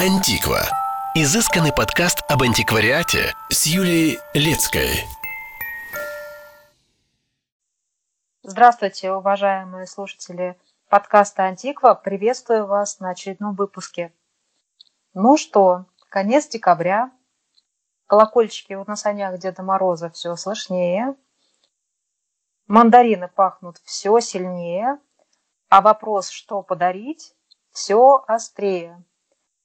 Антиква. Изысканный подкаст об антиквариате с Юлией Лецкой. Здравствуйте, уважаемые слушатели подкаста «Антиква». Приветствую вас на очередном выпуске. Ну что, конец декабря. Колокольчики вот на санях Деда Мороза все слышнее. Мандарины пахнут все сильнее. А вопрос, что подарить, все острее.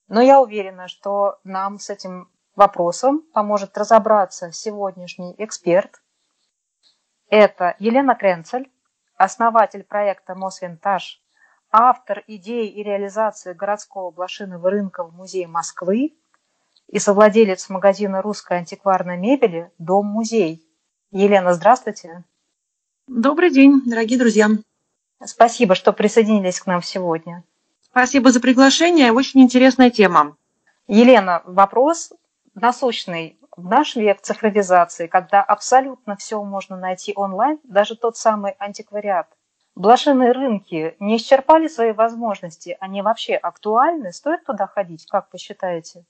Но я уверена, что нам с этим вопросом поможет разобраться сегодняшний эксперт. Это Елена Кренцель, основатель проекта «Мосвинтаж», автор идеи и реализации городского блошиного рынка в Музее Москвы и совладелец магазина русской антикварной мебели «Дом-музей». Елена, здравствуйте. Добрый день, дорогие друзья. Спасибо, что присоединились к нам сегодня. Спасибо за приглашение. Очень интересная тема. Елена, вопрос насущный. В наш век цифровизации, когда абсолютно все можно найти онлайн, даже тот самый антиквариат, блошиные рынки не исчерпали свои возможности? Они вообще актуальны? Стоит туда ходить? Как вы считаете?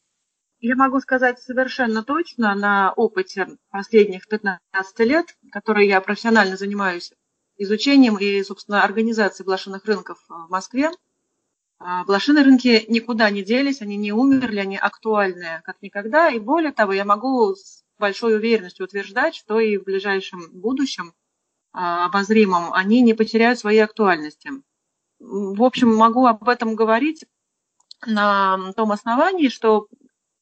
Я могу сказать совершенно точно на опыте последних 15 лет, которые я профессионально занимаюсь изучением и, собственно, организацией блошиных рынков в Москве, а, блошиные рынки никуда не делись, они не умерли, они актуальны как никогда. И более того, я могу с большой уверенностью утверждать, что и в ближайшем будущем а, обозримом они не потеряют своей актуальности. В общем, могу об этом говорить на том основании, что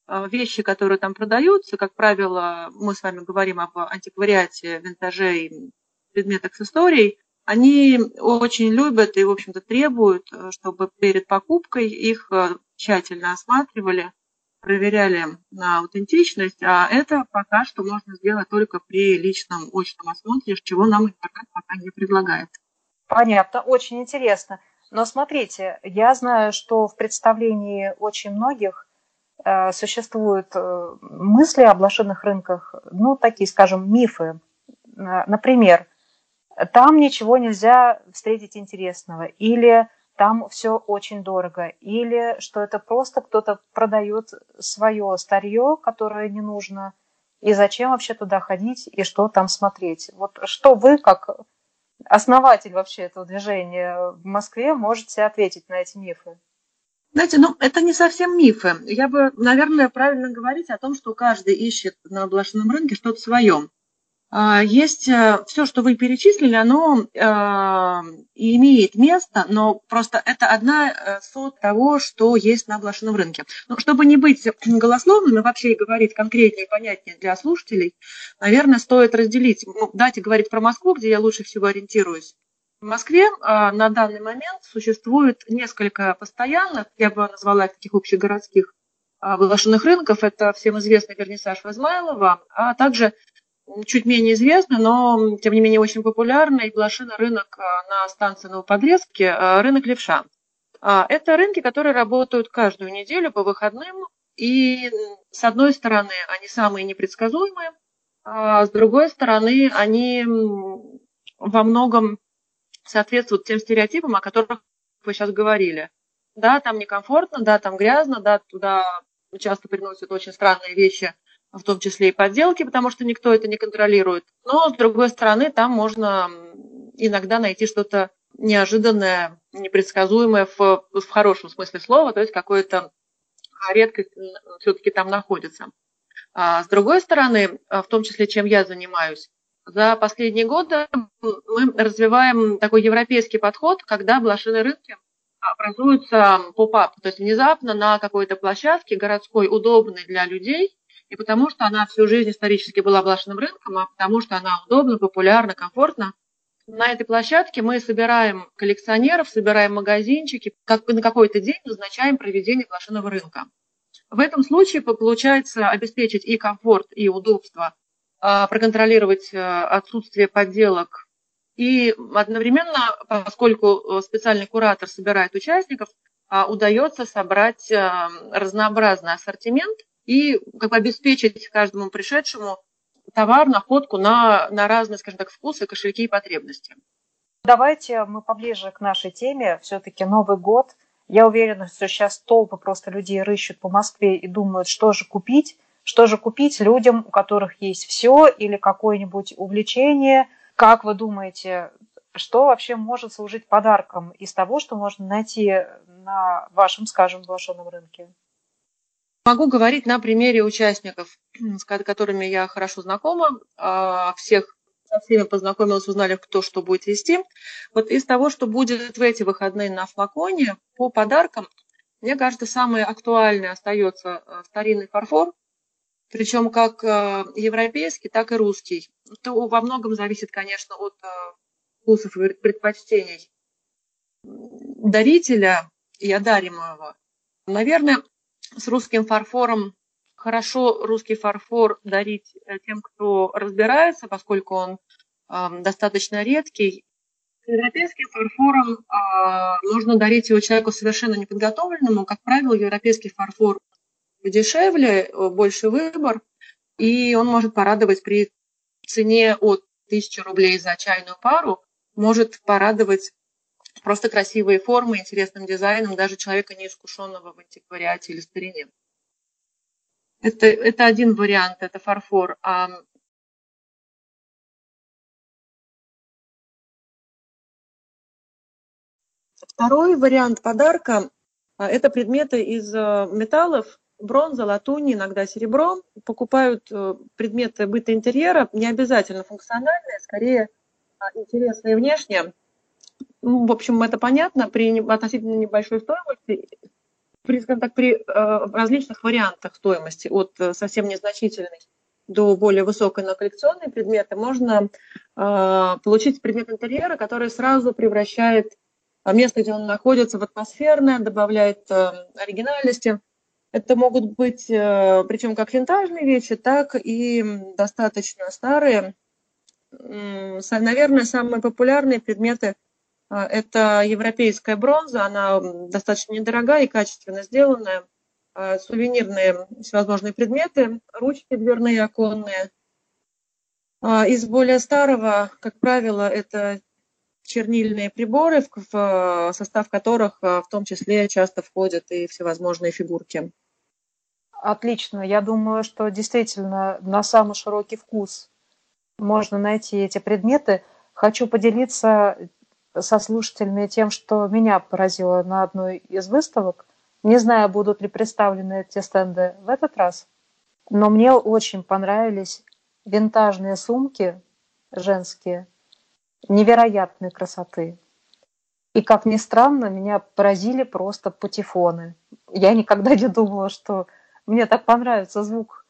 а, вещи, которые там продаются, как правило, мы с вами говорим об антиквариате, винтаже и предметах с историей, они очень любят и, в общем-то, требуют, э, чтобы перед покупкой их э, тщательно осматривали, проверяли на аутентичность, а это пока что можно сделать только при личном очном осмотре, чего нам интернет пока не предлагает. Понятно, очень интересно. Но смотрите, я знаю, что в представлении очень многих э, существуют э, мысли о блошиных рынках, ну, такие, скажем, мифы. Например, там ничего нельзя встретить интересного, или там все очень дорого, или что это просто кто-то продает свое старье, которое не нужно, и зачем вообще туда ходить и что там смотреть. Вот что вы, как основатель вообще этого движения в Москве, можете ответить на эти мифы? Знаете, ну, это не совсем мифы. Я бы, наверное, правильно говорить о том, что каждый ищет на блошином рынке что-то свое. А, есть э, все, что вы перечислили, оно э, имеет место, но просто это одна э, сот того, что есть на блошином рынке. Но чтобы не быть голословным и вообще говорить конкретнее и понятнее для слушателей, наверное, стоит разделить. Ну, давайте говорить про Москву, где я лучше всего ориентируюсь. В Москве на данный момент существует несколько постоянных, я бы назвала таких общегородских блошиных рынков. Это всем известный вернисаж в Измайлово, а также чуть менее известный, но тем не менее очень популярный блошиный рынок а, на станции Новоподрезке, а, рынок Левша. А, это рынки, которые работают каждую неделю по выходным, и с одной стороны они самые непредсказуемые, а с другой стороны они во многом соответствуют тем стереотипам, о которых вы сейчас говорили. Да, там некомфортно, да, там грязно, да, туда часто приносят очень странные вещи – в том числе и подделки, потому что никто это не контролирует. Но, с другой стороны, там можно иногда найти что-то неожиданное, непредсказуемое в, в хорошем смысле слова, то есть какое-то редкость все-таки там находится. А с другой стороны, в том числе, чем я занимаюсь, за последние годы мы развиваем такой европейский подход, когда блошиные рынки образуются поп-ап, то есть внезапно на какой-то площадке городской, удобной для людей, и потому что она всю жизнь исторически была блошиным рынком, а потому что она удобна, популярна, комфортна. На этой площадке мы собираем коллекционеров, собираем магазинчики, как на какой-то день назначаем проведение блошиного рынка. В этом случае получается обеспечить и комфорт, и удобство, а, проконтролировать э, отсутствие подделок. И одновременно, поскольку э, специальный куратор собирает участников, а, удается собрать э, разнообразный ассортимент и как бы обеспечить каждому пришедшему товар, находку на, на разные, скажем так, вкусы, кошельки и потребности. Давайте мы поближе к нашей теме. Все-таки Новый год Я уверена, что сейчас толпы просто людей рыщут по Москве и думают, что же купить, что же купить людям, у которых есть все или какое-нибудь увлечение. Как вы думаете, что вообще может служить подарком из того, что можно найти на вашем, скажем, блошином рынке? Могу говорить на примере участников, с которыми я хорошо знакома. А, всех со всеми познакомилась, узнали, кто что будет вести. Вот из того, что будет в эти выходные на флаконе, по подаркам, мне кажется, самый актуальный остается э, старинный фарфор, причем как э, европейский, так и русский. Это во многом зависит, конечно, от э, вкусов и предпочтений дарителя и одаримого. Наверное, с русским фарфором хорошо русский фарфор дарить э, тем, кто разбирается, поскольку он э, достаточно редкий. Европейским фарфором э, нужно дарить его человеку совершенно неподготовленному. Как правило, европейский фарфор дешевле, больше выбор, и он может порадовать при цене от 1000 рублей за чайную пару, может порадовать просто красивые формы, интересным дизайном даже человека неискушенного в антиквариате или старине. Это, это один вариант, это фарфор. А Второй вариант подарка а, – это предметы из э, металлов, бронза, латунь, иногда серебро. Покупают э, предметы быта интерьера, не обязательно функциональные, скорее а, интересные внешне. Ну, в общем, это понятно, при относительно небольшой стоимости при, скажем так, при э, различных вариантах стоимости, от э, совсем незначительной до более высокой на коллекционные предметы, можно э, получить предмет интерьера, который сразу превращает место, где он находится, в атмосферное, добавляет оригинальности. Это могут быть, причем как винтажные вещи, так и достаточно старые. Наверное, самые популярные предметы – это европейская бронза, она достаточно недорогая и качественно сделанная. А, сувенирные всевозможные предметы, ручки дверные, оконные. А, из более старого, как правило, это чернильные приборы, в состав которых в том числе часто входят и всевозможные фигурки. Отлично. Я думаю, что действительно на самый широкий вкус можно найти эти предметы. Хочу поделиться со слушателями тем, что меня поразило на одной из выставок. Не знаю, будут ли представлены эти стенды в этот раз, но мне очень понравились винтажные сумки женские, невероятной красоты. И, как ни странно, меня поразили просто патефоны. Я никогда не думала, что мне так понравится звук,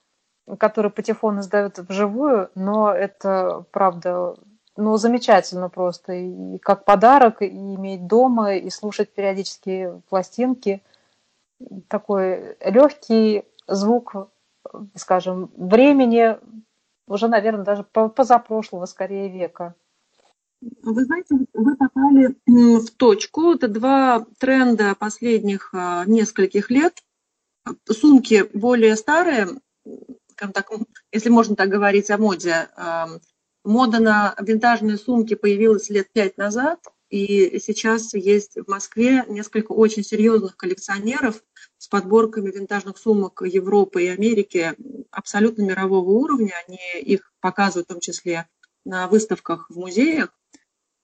который патефон издает вживую, но это, правда, ну, замечательно просто. И как подарок, и иметь дома, и слушать периодически пластинки. Такой легкий звук, скажем, времени, уже, наверное, даже позапрошлого, скорее, века. Вы знаете, вы попали в точку. Это два тренда последних а, нескольких лет. Сумки более старые, так, если можно так говорить о моде, Мода на винтажные сумки появилась лет пять назад, и сейчас есть в Москве несколько очень серьезных коллекционеров с подборками винтажных сумок Европы и Америки абсолютно мирового уровня. Они их показывают в том числе на выставках в музеях.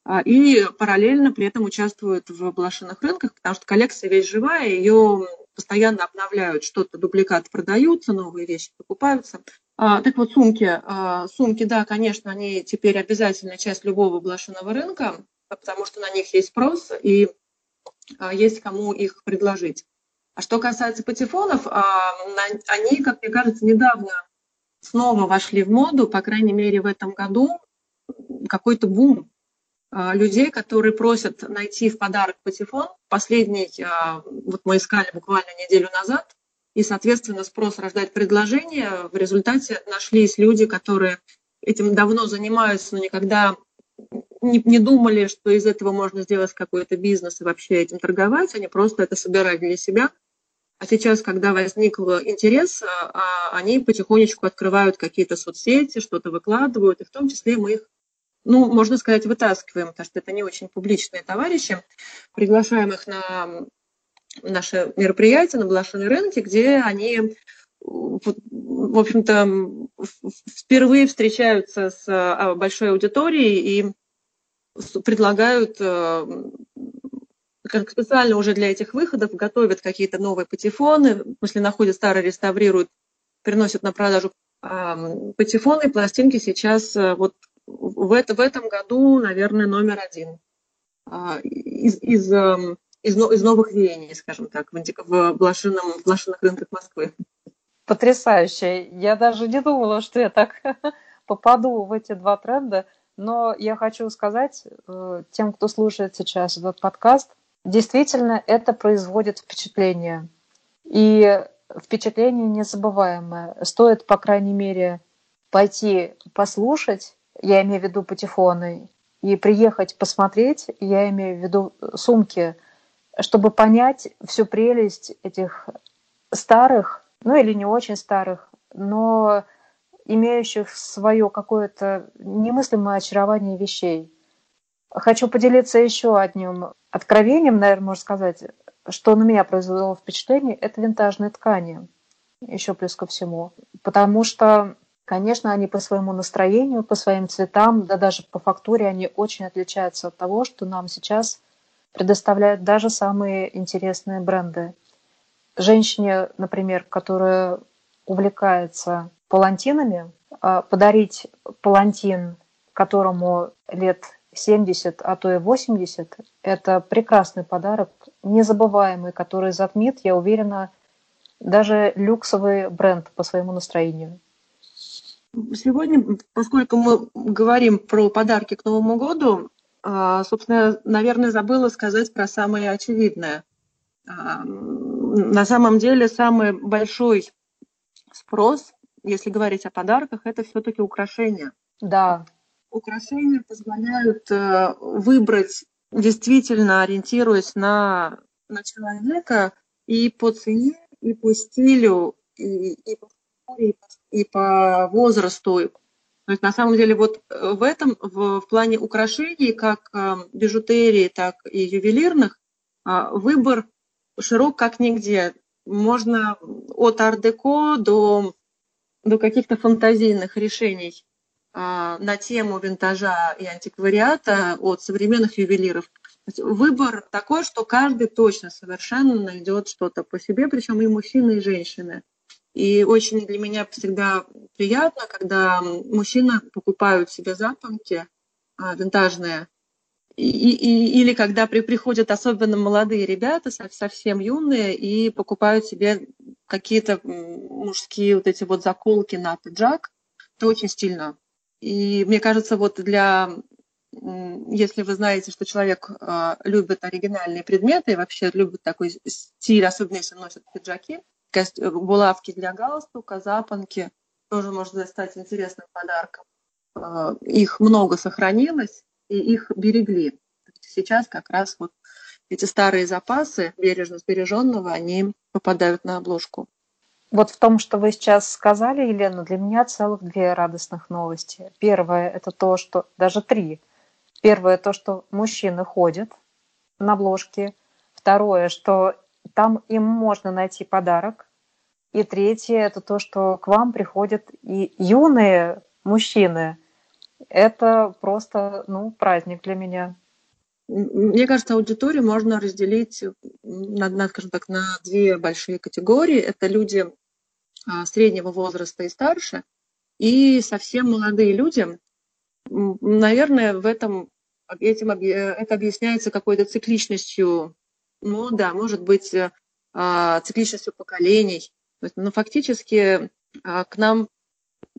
А, и параллельно при этом участвуют в блошиных рынках, потому что коллекция весь живая, ее постоянно обновляют, что-то дубликаты продаются, новые вещи покупаются. А, так вот, сумки. А, сумки, да, конечно, они теперь обязательная часть любого блошиного рынка, потому что на них есть спрос и а, есть кому их предложить. А что касается патефонов, а, они, как мне кажется, недавно снова вошли в моду, по крайней мере, в этом году какой-то бум а, людей, которые просят найти в подарок патефон. Последний, а, вот мы искали буквально неделю назад, и, соответственно, спрос рождает предложение. В результате нашлись люди, которые этим давно занимаются, но никогда не, не думали, что из этого можно сделать какой-то бизнес и вообще этим торговать. Они просто это собирали для себя. А сейчас, когда возник интерес, а, а, они потихонечку открывают какие-то соцсети, что-то выкладывают, и в том числе мы их ну, можно сказать, вытаскиваем, потому что это не очень публичные товарищи. Приглашаем их на наше мероприятие на блошиной рынке, где они, в общем-то, впервые встречаются с а, большой аудиторией и предлагают э, как специально уже для этих выходов готовят какие-то новые патефоны, смысле находят старые, реставрируют, приносят на продажу патефоны, пластинки сейчас э, вот в, это, в этом году, наверное, номер один. А, из, из, эм, из, из новых веяний, скажем так, в, в, блошином, в блошиных рынках Москвы. Потрясающе. Я даже не думала, что я так попаду в эти два тренда. Но я хочу сказать э, тем, кто слушает сейчас этот подкаст, действительно это производит впечатление. И впечатление незабываемое. Стоит, по крайней мере, пойти послушать, я имею в виду патефоны, и приехать посмотреть, я имею в виду сумки, чтобы понять всю прелесть этих старых, ну или не очень старых, но имеющих свое какое-то немыслимое очарование вещей. Хочу поделиться еще одним откровением, наверное, можно сказать, что на меня произвело впечатление, это винтажные ткани, еще плюс ко всему. Потому что, конечно, они по своему настроению, по своим цветам, да даже по фактуре, они очень отличаются от того, что нам сейчас предоставляют даже самые интересные бренды. Женщине, например, которая увлекается палантинами, а, подарить палантин, которому лет 70, а то и 80, это прекрасный подарок, незабываемый, который затмит, я уверена, даже люксовый бренд по своему настроению. Сегодня, поскольку мы говорим про подарки к Новому году, собственно, наверное, забыла сказать про самое очевидное. А, на самом деле самый большой спрос если говорить о подарках, это все-таки украшения. Да. Украшения позволяют э, выбрать, действительно ориентируясь на, на человека и по цене, и по стилю, и, и, по, и, и по возрасту. То есть на самом деле вот э, в этом, в, в плане украшений, как э, бижутерии, так и ювелирных, выбор широк как нигде. Можно от ар-деко до до каких-то фантазийных решений а, на тему винтажа и антиквариата от современных ювелиров. Выбор такой, что каждый точно совершенно найдет что-то по себе, причем и мужчины, и женщины. И очень для меня всегда приятно, когда мужчины покупают себе запонки а, винтажные, и, и, или когда при, приходят особенно молодые ребята, совсем юные, и покупают себе какие-то мужские вот эти вот заколки на пиджак, это очень стильно. И мне кажется, вот для если вы знаете, что человек э, любит оригинальные предметы и вообще любит такой стиль, особенно если носят пиджаки, булавки для галстука, запонки, тоже может стать интересным подарком. Э, их много сохранилось, и их берегли. Сейчас как раз вот эти старые запасы бережно сбереженного, они попадают на обложку. Вот в том, что вы сейчас сказали, Елена, для меня целых две радостных новости. Первое – это то, что… Даже три. Первое – то, что мужчины ходят на обложке. Второе, что там им можно найти подарок. И третье – это то, что к вам приходят и юные мужчины. Это просто ну, праздник для меня. Мне кажется, аудиторию можно разделить на, на, скажем так, на две большие категории. Это люди а, среднего возраста и старше, и совсем молодые люди. Наверное, в этом этим это объясняется какой-то цикличностью, ну да, может быть, а, цикличностью поколений. Но фактически а, к нам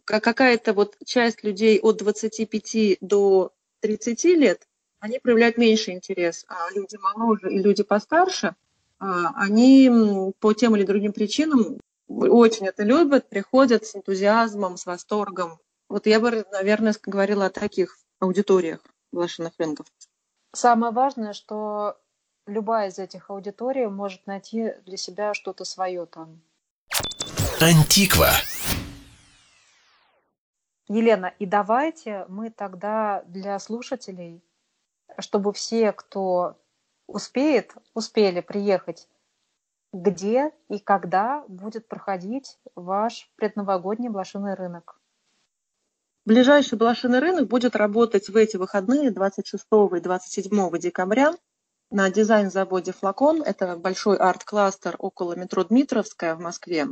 какая-то вот часть людей от 25 до 30 лет они проявляют меньше интерес, а люди моложе и люди постарше, а, они по тем или другим причинам очень это любят, приходят с энтузиазмом, с восторгом. Вот я бы, наверное, говорила о таких аудиториях блошиных рынков. Самое важное, что любая из этих аудиторий может найти для себя что-то свое там. Антиква. Елена, и давайте мы тогда для слушателей чтобы все, кто успеет, успели приехать где и когда будет проходить ваш предновогодний блошиный рынок? Ближайший блошиный рынок будет работать в эти выходные 26 и 27 декабря на дизайн-заводе «Флакон». Это большой арт-кластер около метро Дмитровская в Москве.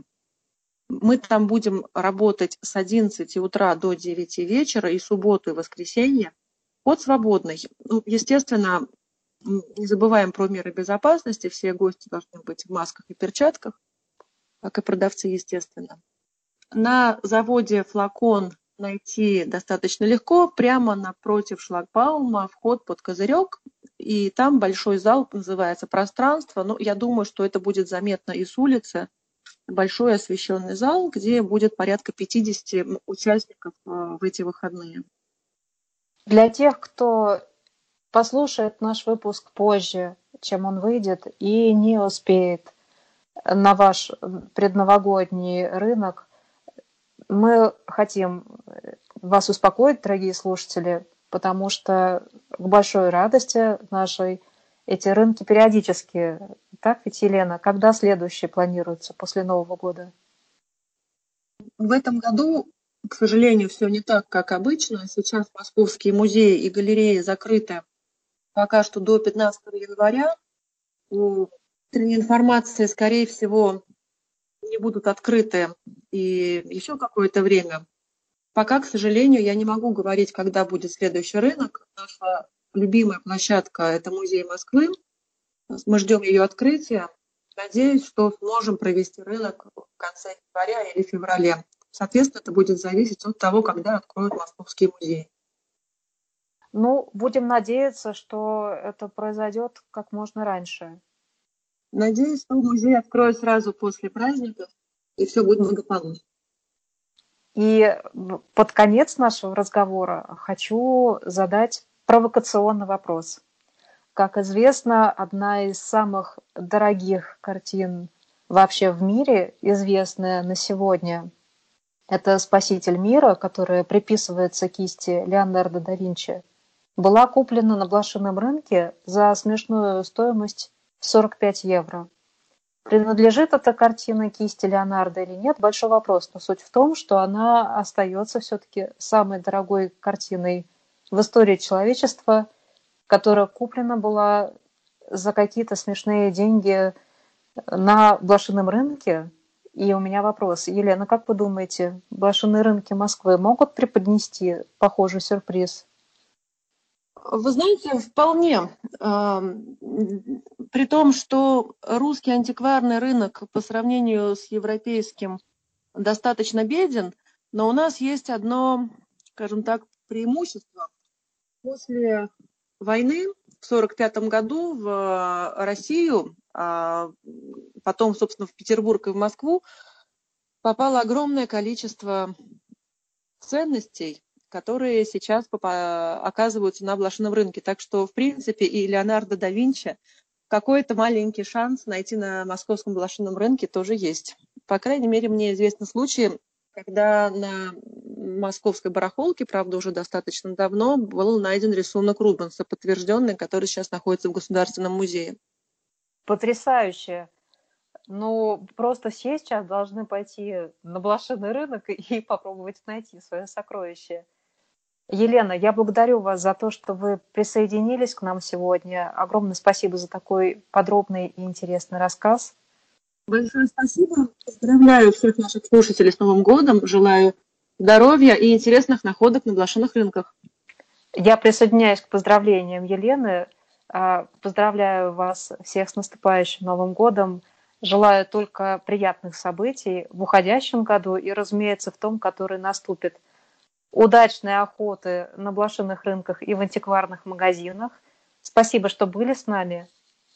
Мы там будем работать с 11 утра до 9 вечера и субботу и воскресенье. Вход свободный. Ну, естественно, не забываем про меры безопасности. Все гости должны быть в масках и перчатках, как и продавцы, естественно. На заводе «Флакон» найти достаточно легко. Прямо напротив шлагбаума вход под козырек. И там большой зал, называется «Пространство». Ну, я думаю, что это будет заметно и с улицы. Большой освещенный зал, где будет порядка 50 участников э, в эти выходные. Для тех, кто послушает наш выпуск позже, чем он выйдет, и не успеет на ваш предновогодний рынок, мы хотим вас успокоить, дорогие слушатели, потому что к большой радости нашей эти рынки периодически. Так ведь, Елена, когда следующий планируется после Нового года? В этом году, к сожалению, все не так, как обычно. Сейчас московские музеи и галереи закрыты пока что до 15 января. Информация, скорее всего, не будут открыты и еще какое-то время. Пока, к сожалению, я не могу говорить, когда будет следующий рынок. Наша любимая площадка – это музей Москвы. Мы ждем ее открытия. Надеюсь, что сможем провести рынок в конце января или феврале. Соответственно, это будет зависеть от того, когда откроют московский музей. Ну, будем надеяться, что это произойдет как можно раньше. Надеюсь, что музей откроют сразу после праздников, и все будет благополучно. И под конец нашего разговора хочу задать провокационный вопрос. Как известно, одна из самых дорогих картин вообще в мире, известная на сегодня, это «Спаситель мира», которая приписывается кисти Леонардо да Винчи – была куплена на блошином рынке за смешную стоимость 45 евро. Принадлежит эта картина кисти Леонардо или нет, большой вопрос. Но суть в том, что она остается все-таки самой дорогой картиной в истории человечества, которая куплена была за какие-то смешные деньги на блошином рынке. И у меня вопрос. Елена, как вы думаете, блошиные рынки Москвы могут преподнести похожий сюрприз? Вы знаете, вполне. При том, что русский антикварный рынок по сравнению с европейским достаточно беден, но у нас есть одно, скажем так, преимущество. После войны в 1945 году в Россию, а потом, собственно, в Петербург и в Москву попало огромное количество ценностей, которые сейчас оказываются на блошином рынке. Так что, в принципе, и Леонардо да Винчи какой-то маленький шанс найти на московском блошином рынке тоже есть. По крайней мере, мне известны случаи, когда на московской барахолке, правда, уже достаточно давно, был найден рисунок Рубенса, подтвержденный, который сейчас находится в Государственном музее. Потрясающе! Ну, просто сейчас должны пойти на блошиный рынок и попробовать найти свое сокровище. Елена, я благодарю вас за то, что вы присоединились к нам сегодня. Огромное спасибо за такой подробный и интересный рассказ. Большое спасибо. Поздравляю всех наших слушателей с Новым годом. Желаю здоровья и интересных находок на блошиных рынках. Я присоединяюсь к поздравлениям Елены. А, поздравляю вас всех с наступающим Новым годом. Желаю только приятных событий в уходящем году и, разумеется, в том, который наступит – удачной охоты на блошиных рынках и в антикварных магазинах. Спасибо, что были с нами.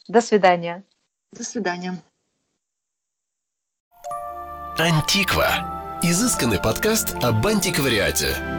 До свидания. До свидания. Антиква. Изысканный подкаст об антиквариате.